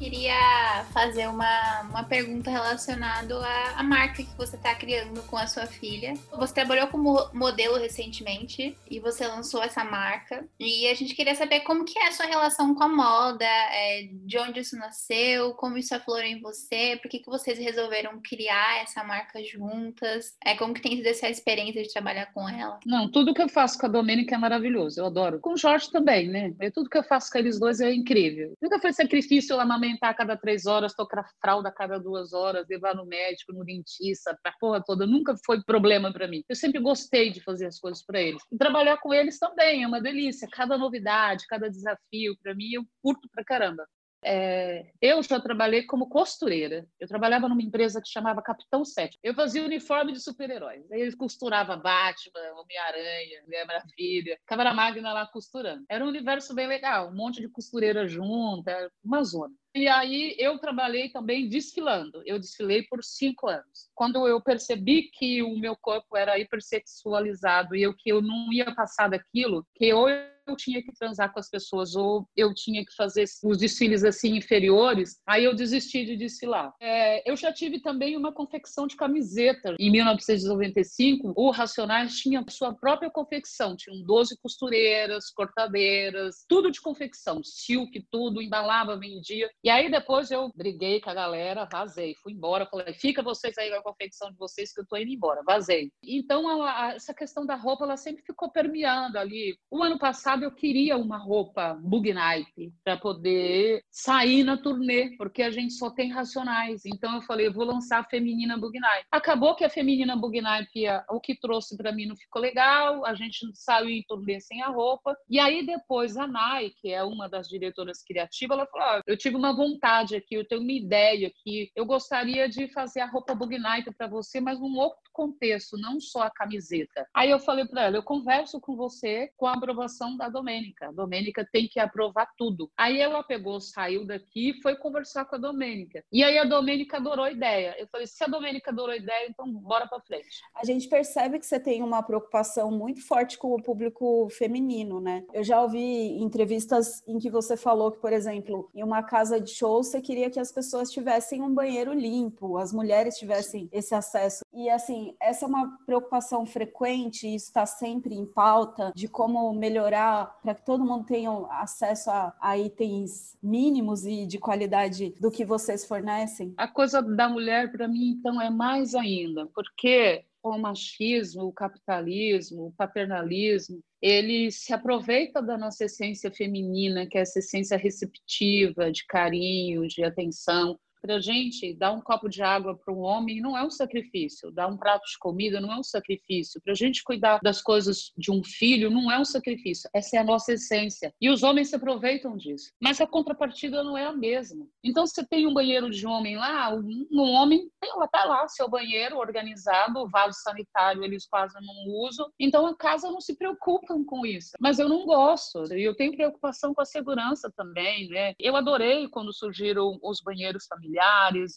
queria fazer uma, uma pergunta relacionada à, à marca que você está criando com a sua filha. Você trabalhou como modelo recentemente e você lançou essa marca. E a gente queria saber como que é a sua relação com a moda, é, de onde isso nasceu, como isso aflorou em você, por que, que vocês resolveram criar essa marca juntas, é, como que tem sido essa experiência de trabalhar com ela? Não, tudo que eu faço com a Domênica é maravilhoso, eu adoro. Com o Jorge também, né? tudo que eu faço com eles dois é incrível. Nunca foi sacrifício eu amamentar amamentar a cada três horas, tocar fralda a cada duas horas, levar no médico, no dentista, pra porra toda. Nunca foi problema para mim. Eu sempre gostei de fazer as coisas para eles. E trabalhar com eles também é uma delícia. Cada novidade, cada desafio, para mim, eu curto pra caramba. É, eu já trabalhei como costureira. Eu trabalhava numa empresa que chamava Capitão 7. Eu fazia uniforme de super-heróis. Eu costurava Batman, Homem-Aranha, Mulher Maravilha, Câmara Magna lá costurando. Era um universo bem legal, um monte de costureira junta, uma zona. E aí eu trabalhei também desfilando. Eu desfilei por cinco anos. Quando eu percebi que o meu corpo era hipersexualizado e eu que eu não ia passar daquilo, que eu eu tinha que transar com as pessoas ou eu tinha que fazer os desfiles assim inferiores, aí eu desisti de desfilar. É, eu já tive também uma confecção de camiseta. Em 1995, o Racionais tinha sua própria confecção, tinham 12 costureiras, cortadeiras, tudo de confecção, silk, tudo, embalava, vendia. E aí depois eu briguei com a galera, vazei, fui embora, falei, fica vocês aí com a confecção de vocês que eu tô indo embora, vazei. Então essa questão da roupa, ela sempre ficou permeando ali. O ano passado eu queria uma roupa bug night para poder sair na turnê, porque a gente só tem racionais. Então eu falei, eu vou lançar a feminina bug night. Acabou que a feminina bug night, o que trouxe para mim não ficou legal, a gente saiu em turnê sem a roupa. E aí depois a Nai, que é uma das diretoras criativas, ela falou: oh, eu tive uma vontade aqui, eu tenho uma ideia aqui, eu gostaria de fazer a roupa bug night para você, mas num outro contexto, não só a camiseta. Aí eu falei para ela, eu converso com você com a aprovação da Domênica. A Domênica tem que aprovar tudo. Aí ela pegou, saiu daqui e foi conversar com a Domênica. E aí a Domênica adorou a ideia. Eu falei, se a Domênica adorou a ideia, então bora para frente. A gente percebe que você tem uma preocupação muito forte com o público feminino, né? Eu já ouvi entrevistas em que você falou que, por exemplo, em uma casa de show você queria que as pessoas tivessem um banheiro limpo, as mulheres tivessem esse acesso. E assim, essa é uma preocupação frequente, isso está sempre em pauta de como melhorar para que todo mundo tenha acesso a, a, itens mínimos e de qualidade do que vocês fornecem? A coisa da mulher, para mim, então, é mais ainda, porque o machismo, o capitalismo, o paternalismo, ele se aproveita da nossa essência feminina, que é essa essência receptiva, de carinho, de atenção, para a gente dar um copo de água para um homem não é um sacrifício, dar um prato de comida não é um sacrifício, para a gente cuidar das coisas de um filho não é um sacrifício, essa é a nossa essência. E os homens se aproveitam disso, mas a contrapartida não é a mesma. Então, você tem um banheiro de homem lá, um, homem lá, tá lá, seu banheiro organizado, o vaso sanitário eles quase não usam, então a casa não se preocupam com isso. Mas eu não gosto, eu tenho preocupação com a segurança também, né? Eu adorei quando surgiram os banheiros familiares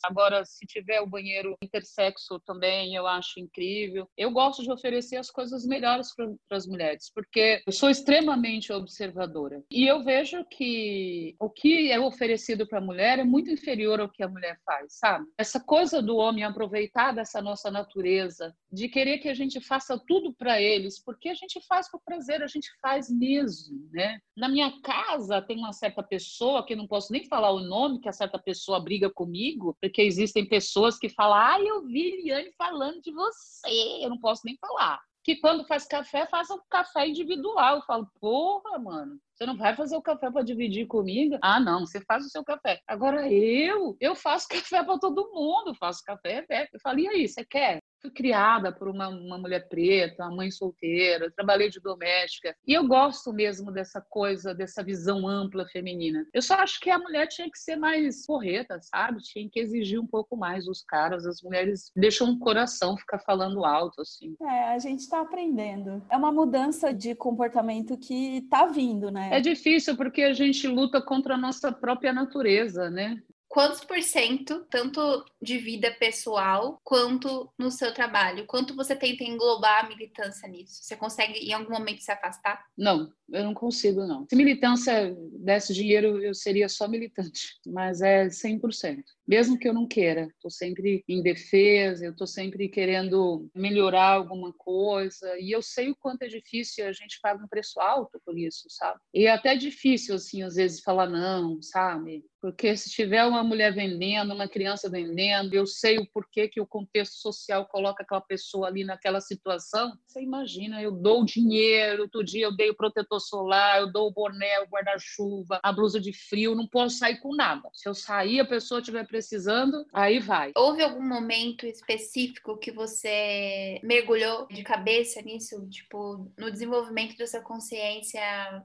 Agora, se tiver o banheiro intersexo também, eu acho incrível. Eu gosto de oferecer as coisas melhores para as mulheres, porque eu sou extremamente observadora. E eu vejo que o que é oferecido para a mulher é muito inferior ao que a mulher faz, sabe? Essa coisa do homem aproveitar dessa nossa natureza, de querer que a gente faça tudo para eles, porque a gente faz por prazer, a gente faz mesmo, né? Na minha casa tem uma certa pessoa que não posso nem falar o nome, que a certa pessoa briga com comigo, porque existem pessoas que falam, ah, eu vi Liane falando de você, eu não posso nem falar. Que quando faz café, faz um café individual. Eu falo, porra, mano, você não vai fazer o café para dividir comigo? Ah, não, você faz o seu café. Agora eu, eu faço café para todo mundo, faço café. É. Eu falei, e aí, você quer? Fui criada por uma, uma mulher preta, uma mãe solteira, trabalhei de doméstica. E eu gosto mesmo dessa coisa, dessa visão ampla feminina. Eu só acho que a mulher tinha que ser mais correta, sabe? Tinha que exigir um pouco mais dos caras. As mulheres deixam o coração ficar falando alto, assim. É, a gente está aprendendo. É uma mudança de comportamento que está vindo, né? É difícil porque a gente luta contra a nossa própria natureza, né? Quantos por cento, tanto de vida pessoal quanto no seu trabalho? Quanto você tenta englobar a militância nisso? Você consegue em algum momento se afastar? Não, eu não consigo, não. Se militância desse dinheiro, eu seria só militante, mas é 100%. Mesmo que eu não queira, estou sempre em defesa, eu estou sempre querendo melhorar alguma coisa, e eu sei o quanto é difícil, a gente paga um preço alto por isso, sabe? E é até difícil, assim, às vezes falar não, sabe? Porque se tiver uma mulher vendendo, uma criança vendendo, eu sei o porquê que o contexto social coloca aquela pessoa ali naquela situação. Você imagina, eu dou dinheiro, outro dia eu dei o protetor solar, eu dou o boné, o guarda-chuva, a blusa de frio, não posso sair com nada. Se eu sair, a pessoa estiver precisando, aí vai. Houve algum momento específico que você mergulhou de cabeça nisso, tipo, no desenvolvimento da sua consciência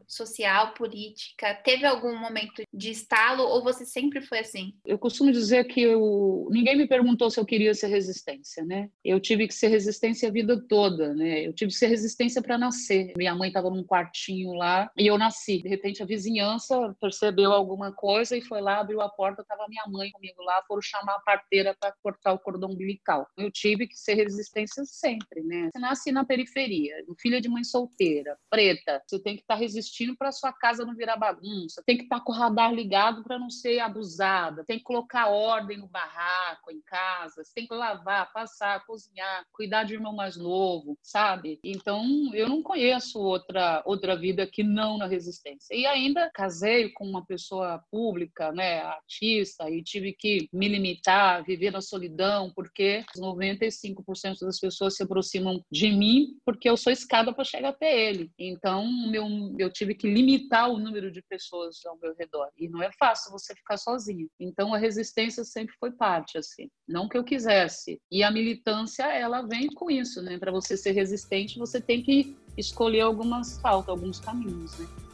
social, política? Teve algum momento de estalo ou você sempre foi assim? Eu costumo dizer que eu... ninguém me perguntou se eu queria ser resistência, né? Eu tive que ser resistência a vida toda, né? Eu tive que ser resistência para nascer. Minha mãe estava num quartinho lá e eu nasci. De repente a vizinhança percebeu alguma coisa e foi lá, abriu a porta, estava minha mãe comigo lá, foram chamar a parteira para cortar o cordão umbilical. Eu tive que ser resistência sempre, né? Você nasce na periferia, filha de mãe solteira, preta, você tem que estar tá resistindo para sua casa não virar bagunça, tem que estar tá com o radar ligado para não ser abusada, tem que colocar ordem no barraco, em casa, você tem que lavar, passar, cozinhar, cuidar de irmão mais novo, sabe? Então, eu não conheço outra outra vida que não na resistência. E ainda casei com uma pessoa pública, né, artista, e tive que me limitar, viver na solidão, porque 95% das pessoas se aproximam de mim porque eu sou escada para chegar até ele. Então, meu, eu tive que limitar o número de pessoas ao meu redor. E não é fácil você ficar sozinho. Então, a resistência sempre foi parte, assim. Não que eu quisesse. E a militância, ela vem com isso, né? Para você ser resistente, você tem que escolher algumas pautas, alguns caminhos, né?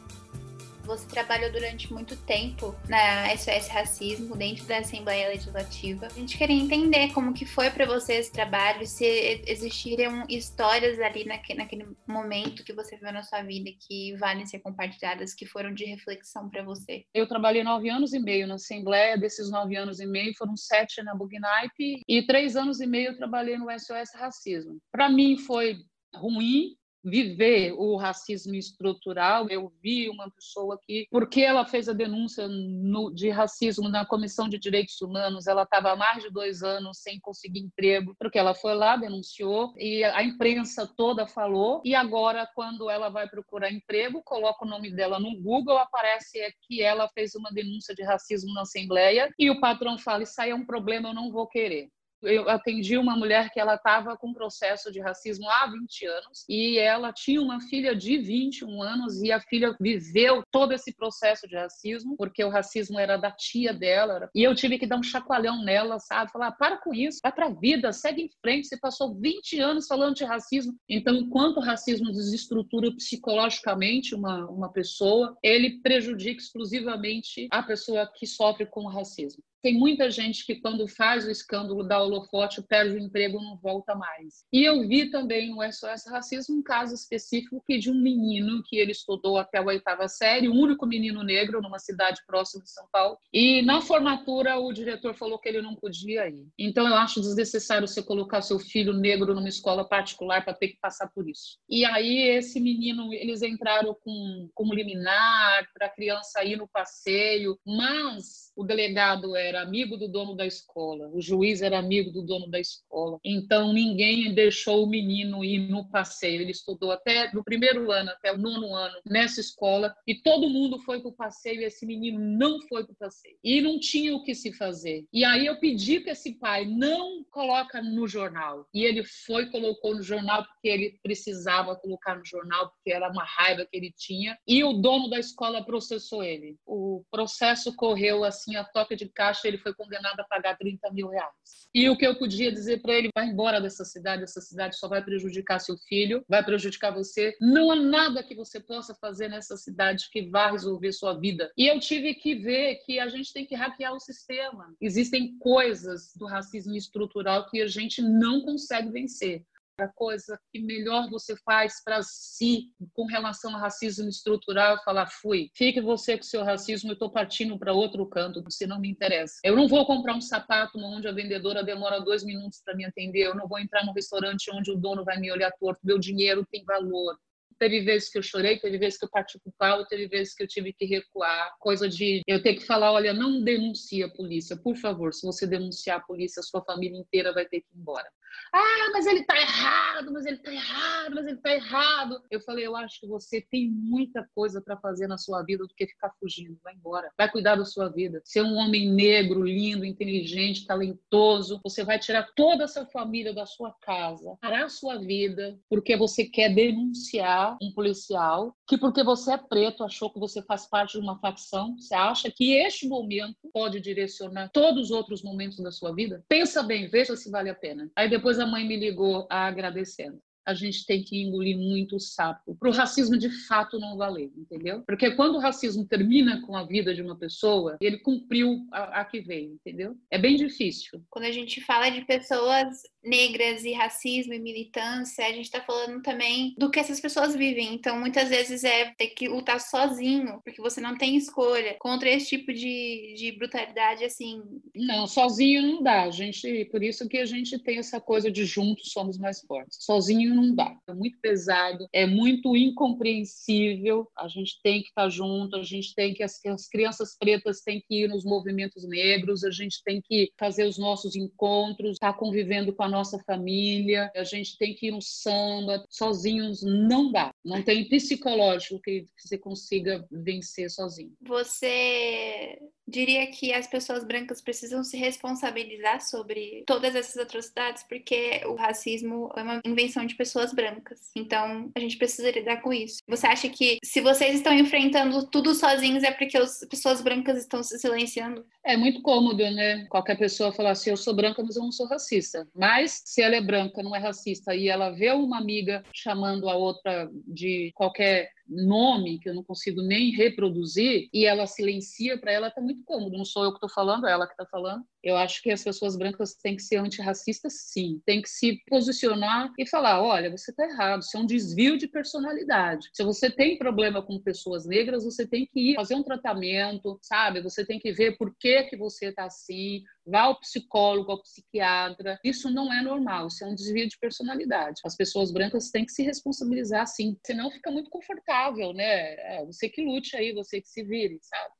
Você trabalhou durante muito tempo na SOS Racismo, dentro da Assembleia Legislativa. A gente queria entender como que foi para você esse trabalho, se existiram histórias ali naquele, naquele momento que você viu na sua vida que valem ser compartilhadas, que foram de reflexão para você. Eu trabalhei nove anos e meio na Assembleia, desses nove anos e meio foram sete na Bugnipe e três anos e meio eu trabalhei no SOS Racismo. Para mim foi ruim, viver o racismo estrutural. Eu vi uma pessoa que, porque ela fez a denúncia no, de racismo na Comissão de Direitos Humanos, ela estava há mais de dois anos sem conseguir emprego, porque ela foi lá, denunciou, e a imprensa toda falou, e agora, quando ela vai procurar emprego, coloca o nome dela no Google, aparece que ela fez uma denúncia de racismo na Assembleia, e o patrão fala, isso aí é um problema, eu não vou querer eu atendi uma mulher que ela estava com processo de racismo há 20 anos e ela tinha uma filha de 21 anos e a filha viveu todo esse processo de racismo porque o racismo era da tia dela e eu tive que dar um chacoalhão nela, sabe? Falar, para com isso, vai para a vida, segue em frente, você passou 20 anos falando de racismo. Então, enquanto o racismo desestrutura psicologicamente uma, uma pessoa, ele prejudica exclusivamente a pessoa que sofre com o racismo. Tem muita gente que, quando faz o escândalo da holofote, perde o emprego não volta mais. E eu vi também no SOS Racismo um caso específico que de um menino que ele estudou até a oitava série, o único menino negro numa cidade próxima de São Paulo. E na formatura, o diretor falou que ele não podia ir. Então, eu acho desnecessário você colocar seu filho negro numa escola particular para ter que passar por isso. E aí, esse menino, eles entraram com, com liminar para a criança ir no passeio, mas o delegado era amigo do dono da escola, o juiz era amigo do dono da escola. Então ninguém deixou o menino ir no passeio. Ele estudou até do primeiro ano até o nono ano nessa escola e todo mundo foi para o passeio e esse menino não foi para o passeio. E não tinha o que se fazer. E aí eu pedi que esse pai não coloca no jornal. E ele foi colocou no jornal porque ele precisava colocar no jornal porque era uma raiva que ele tinha. E o dono da escola processou ele. O processo correu assim, a toca de caixa, ele foi condenado a pagar 30 mil reais. E o que eu podia dizer para ele, vai embora dessa cidade, essa cidade só vai prejudicar seu filho, vai prejudicar você. Não há nada que você possa fazer nessa cidade que vá resolver sua vida. E eu tive que ver que a gente tem que hackear o sistema. Existem coisas do racismo estrutural que a gente não consegue vencer. A coisa que melhor você faz para si com relação ao racismo estrutural, falar, fui, fique você com seu racismo, eu estou partindo para outro canto, você não me interessa. Eu não vou comprar um sapato onde a vendedora demora dois minutos para me atender, eu não vou entrar no restaurante onde o dono vai me olhar torto, meu dinheiro tem valor. Teve vezes que eu chorei, teve vezes que eu parti pro pau, teve vezes que eu tive que recuar. Coisa de eu ter que falar: olha, não denuncie a polícia, por favor. Se você denunciar a polícia, a sua família inteira vai ter que ir embora. Ah, mas ele tá errado, mas ele tá errado, mas ele tá errado. Eu falei, eu acho que você tem muita coisa para fazer na sua vida do que ficar fugindo. Vai embora. Vai cuidar da sua vida. Ser um homem negro, lindo, inteligente, talentoso. Você vai tirar toda a sua família da sua casa, parar a sua vida porque você quer denunciar um policial que porque você é preto achou que você faz parte de uma facção. Você acha que este momento pode direcionar todos os outros momentos da sua vida? Pensa bem, veja se vale a pena. Aí depois a mãe me ligou agradecendo a gente tem que engolir muito o sapo. Para o racismo de fato não valer, entendeu? Porque quando o racismo termina com a vida de uma pessoa, ele cumpriu a, a que veio, entendeu? É bem difícil. Quando a gente fala de pessoas negras e racismo e militância, a gente está falando também do que essas pessoas vivem. Então, muitas vezes é ter que lutar sozinho, porque você não tem escolha contra esse tipo de, de brutalidade, assim. Não, sozinho não dá. A gente, por isso que a gente tem essa coisa de juntos somos mais fortes. Sozinho não dá. É muito pesado, é muito incompreensível. A gente tem que estar junto, a gente tem que as, as crianças pretas têm que ir nos movimentos negros, a gente tem que fazer os nossos encontros, estar convivendo com a nossa família, a gente tem que ir no samba. Sozinhos não dá. Não tem psicológico que você consiga vencer sozinho. Você diria que as pessoas brancas precisam se responsabilizar sobre todas essas atrocidades, porque o racismo é uma invenção de pessoas brancas. Então, a gente precisa lidar com isso. Você acha que se vocês estão enfrentando tudo sozinhos é porque as pessoas brancas estão se silenciando? É muito cômodo, né? Qualquer pessoa falar assim, eu sou branca, mas eu não sou racista. Mas se ela é branca, não é racista, e ela vê uma amiga chamando a outra de qualquer nome que eu não consigo nem reproduzir e ela silencia para ela tá muito cômodo. Não sou eu que estou falando, é ela que está falando. Eu acho que as pessoas brancas têm que ser antirracistas, sim. Tem que se posicionar e falar: olha, você está errado, isso é um desvio de personalidade. Se você tem problema com pessoas negras, você tem que ir fazer um tratamento, sabe? Você tem que ver por que, que você está assim, vá ao psicólogo, ao psiquiatra. Isso não é normal, isso é um desvio de personalidade. As pessoas brancas têm que se responsabilizar, sim. Senão fica muito confortável, né? É, você que lute aí, você que se vire, sabe?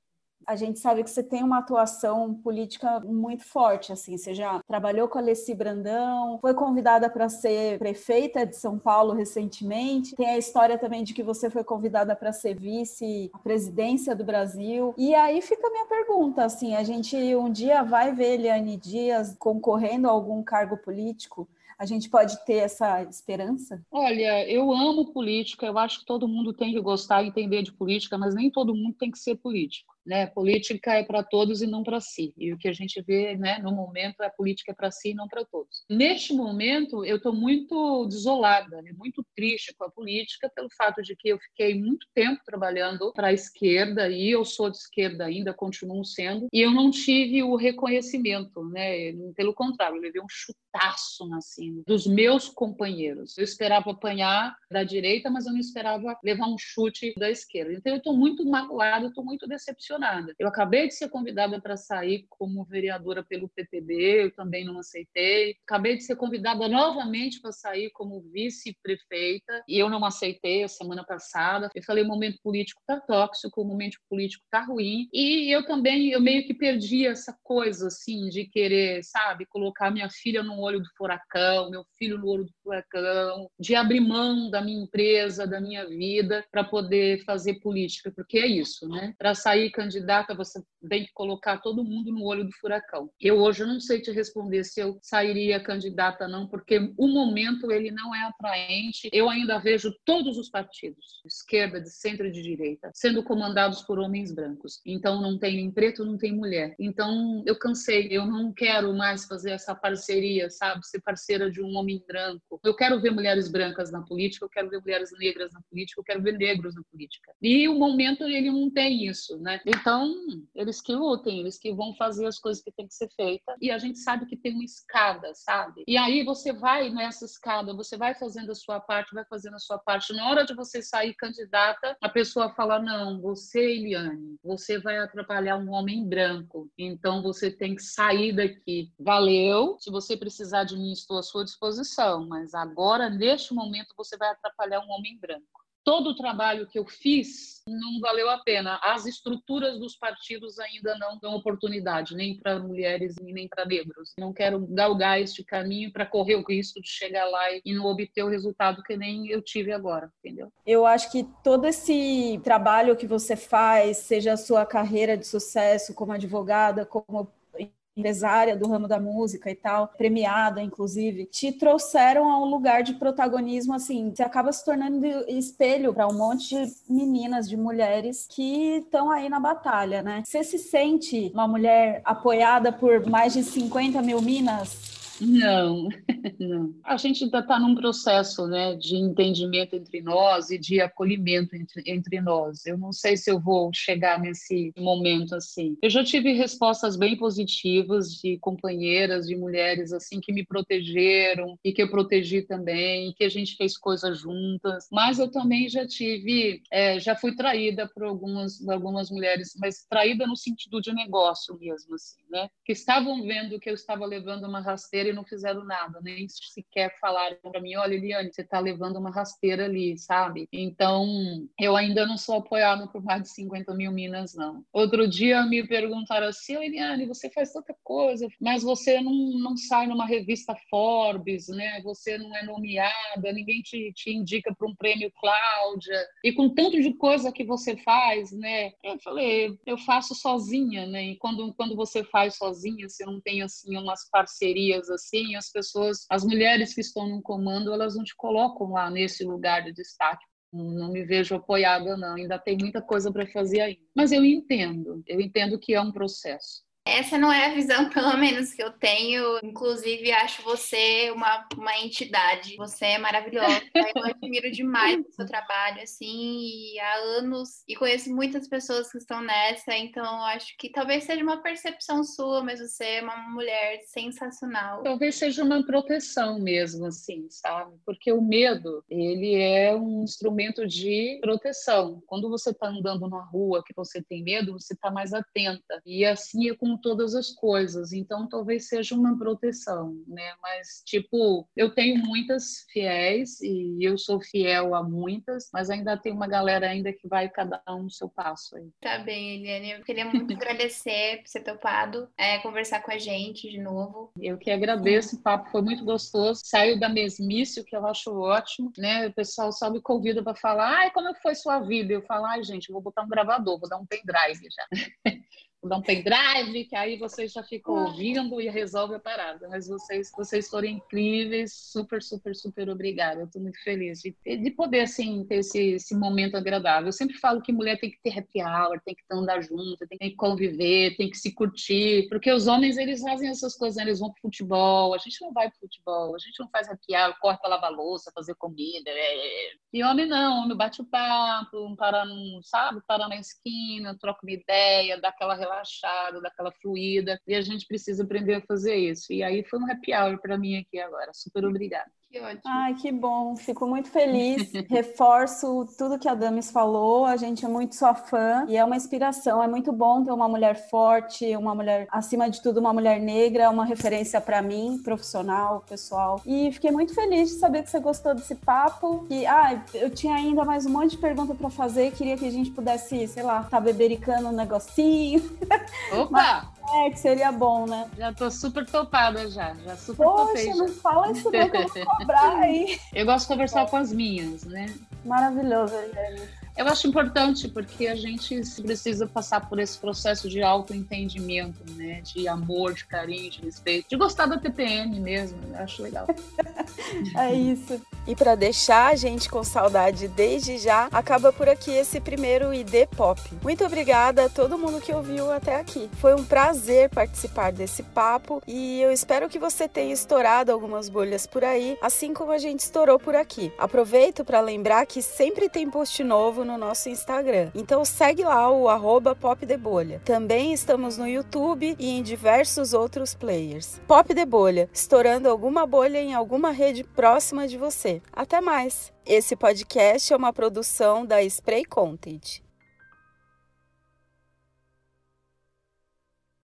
A gente sabe que você tem uma atuação política muito forte, assim, você já trabalhou com a Alessi Brandão, foi convidada para ser prefeita de São Paulo recentemente, tem a história também de que você foi convidada para ser vice a presidência do Brasil, e aí fica a minha pergunta, assim, a gente um dia vai ver Eliane Dias concorrendo a algum cargo político? A gente pode ter essa esperança? Olha, eu amo política, eu acho que todo mundo tem que gostar e entender de política, mas nem todo mundo tem que ser político. Né? Política é para todos e não para si. E o que a gente vê né, no momento é a política é para si e não para todos. Neste momento, eu estou muito desolada, né, muito triste com a política, pelo fato de que eu fiquei muito tempo trabalhando para a esquerda, e eu sou de esquerda ainda, continuo sendo, e eu não tive o reconhecimento. Né? Pelo contrário, eu levei um chutaço cima dos meus companheiros. Eu esperava apanhar da direita, mas eu não esperava levar um chute da esquerda. Então, eu estou muito magoada, estou muito decepcionada eu acabei de ser convidada para sair como vereadora pelo PTB, eu também não aceitei. Acabei de ser convidada novamente para sair como vice-prefeita e eu não aceitei a semana passada. Eu falei, o momento político está tóxico, o momento político está ruim. E eu também, eu meio que perdi essa coisa, assim, de querer, sabe, colocar minha filha no olho do furacão, meu filho no olho do furacão, de abrir mão da minha empresa, da minha vida, para poder fazer política, porque é isso, né? Para sair candidata, você tem que colocar todo mundo no olho do furacão. Eu hoje não sei te responder se eu sairia candidata não, porque o momento ele não é atraente. Eu ainda vejo todos os partidos, de esquerda, de centro e de direita, sendo comandados por homens brancos. Então não tem nem preto, não tem mulher. Então eu cansei, eu não quero mais fazer essa parceria, sabe? Ser parceiro rasteira de um homem branco. Eu quero ver mulheres brancas na política, eu quero ver mulheres negras na política, eu quero ver negros na política. E o momento ele não tem isso, né? Então, eles que lutem, eles que vão fazer as coisas que tem que ser feita. E a gente sabe que tem uma escada, sabe? E aí você vai nessa escada, você vai fazendo a sua parte, vai fazendo a sua parte. Na hora de você sair candidata, a pessoa fala: "Não, você, Eliane, você vai atrapalhar um homem branco. Então você tem que sair daqui. Valeu. Se você precisar de mim, estou à sua disposição, mas agora neste momento você vai atrapalhar um homem branco." Todo o trabalho que eu fiz não valeu a pena. As estruturas dos partidos ainda não dão oportunidade, nem para mulheres nem para negros. Não quero galgar este caminho para correr o risco de chegar lá e não obter o resultado que nem eu tive agora, entendeu? Eu acho que todo esse trabalho que você faz, seja a sua carreira de sucesso como advogada, como empresária do ramo da música e tal, premiada inclusive, te trouxeram a um lugar de protagonismo assim, você acaba se tornando espelho para um monte de meninas, de mulheres que estão aí na batalha, né? Você se sente uma mulher apoiada por mais de 50 mil minas? Não, não. A gente ainda está num processo né, de entendimento entre nós e de acolhimento entre, entre nós. Eu não sei se eu vou chegar nesse momento assim. Eu já tive respostas bem positivas de companheiras, de mulheres assim que me protegeram e que eu protegi também, que a gente fez coisas juntas. Mas eu também já tive, é, já fui traída por algumas, algumas mulheres, mas traída no sentido de negócio mesmo, assim, né? Que estavam vendo que eu estava levando uma rasteira e não fizeram nada, nem sequer falaram para mim, olha, Eliane, você está levando uma rasteira ali, sabe? Então, eu ainda não sou apoiada por mais de 50 mil minas, não. Outro dia me perguntaram assim, Eliane, você faz tanta coisa, mas você não, não sai numa revista Forbes, né? Você não é nomeada, ninguém te, te indica para um prêmio Cláudia, e com tanto de coisa que você faz, né? Eu falei, eu faço sozinha, né? E quando, quando você faz sozinha, você não tem, assim, umas parcerias assim, as pessoas, as mulheres que estão no comando, elas não te colocam lá nesse lugar de destaque. Não me vejo apoiada, não. Ainda tem muita coisa para fazer ainda. Mas eu entendo, eu entendo que é um processo. Essa não é a visão, pelo menos, que eu tenho. Inclusive, acho você uma, uma entidade. Você é maravilhosa. Eu admiro demais o seu trabalho, assim, e há anos. E conheço muitas pessoas que estão nessa, então acho que talvez seja uma percepção sua, mas você é uma mulher sensacional. Talvez seja uma proteção mesmo, assim, sabe? Porque o medo, ele é um instrumento de proteção. Quando você está andando na rua que você tem medo, você está mais atenta. E assim é todas as coisas, então talvez seja uma proteção, né? Mas, tipo, eu tenho muitas fiéis e eu sou fiel a muitas, mas ainda tem uma galera ainda que vai cada um no seu passo aí. Tá bem, Eliane, eu queria muito agradecer por ser topado, é, conversar com a gente de novo. Eu que agradeço, o papo foi muito gostoso, saiu da mesmice, o que eu acho ótimo, né? O pessoal só me convida para falar, ai, como foi sua vida? Eu falo, ai, gente, vou botar um gravador, vou dar um pendrive já. dar um pendrive, que aí vocês já ficam ouvindo e resolve a parada. Mas vocês, vocês foram incríveis, super, super, super obrigada. Eu estou muito feliz de, de poder, assim, ter esse, esse momento agradável. Eu sempre falo que mulher tem que ter happy hour, tem que andar junto, tem que conviver, tem que se curtir, porque os homens, eles fazem essas coisas, né? eles vão pro futebol, a gente não vai pro futebol, a gente não faz happy hour, corre pra lavar louça, fazer comida, é... e homem não, homem bate o papo, para, sabe, para na esquina, troca uma ideia, dá aquela relação relaxado, daquela fluida, e a gente precisa aprender a fazer isso. E aí foi um happy hour para mim aqui agora. Super obrigada. Que ótimo. Ai, que bom. Fico muito feliz. Reforço tudo que a Damis falou. A gente é muito sua fã e é uma inspiração. É muito bom ter uma mulher forte, uma mulher, acima de tudo, uma mulher negra, uma referência para mim, profissional, pessoal. E fiquei muito feliz de saber que você gostou desse papo. E, ah, eu tinha ainda mais um monte de pergunta para fazer. Queria que a gente pudesse, sei lá, tá bebericando um negocinho. Opa! Mas, é, que seria bom, né? Já tô super topada já, já super Poxa, topei. não fala isso não que eu vou cobrar aí. Eu gosto de conversar é. com as minhas, né? Maravilhoso, Eliane. Eu acho importante porque a gente precisa passar por esse processo de autoentendimento, né? De amor, de carinho, de respeito, de gostar da TPM mesmo. Eu acho legal. é isso. E para deixar a gente com saudade desde já, acaba por aqui esse primeiro ID Pop. Muito obrigada a todo mundo que ouviu até aqui. Foi um prazer participar desse papo e eu espero que você tenha estourado algumas bolhas por aí, assim como a gente estourou por aqui. Aproveito para lembrar que sempre tem post novo no nosso Instagram. Então segue lá o arroba popdebolha. Também estamos no YouTube e em diversos outros players. Pop de Bolha, estourando alguma bolha em alguma rede próxima de você. Até mais! Esse podcast é uma produção da Spray Content.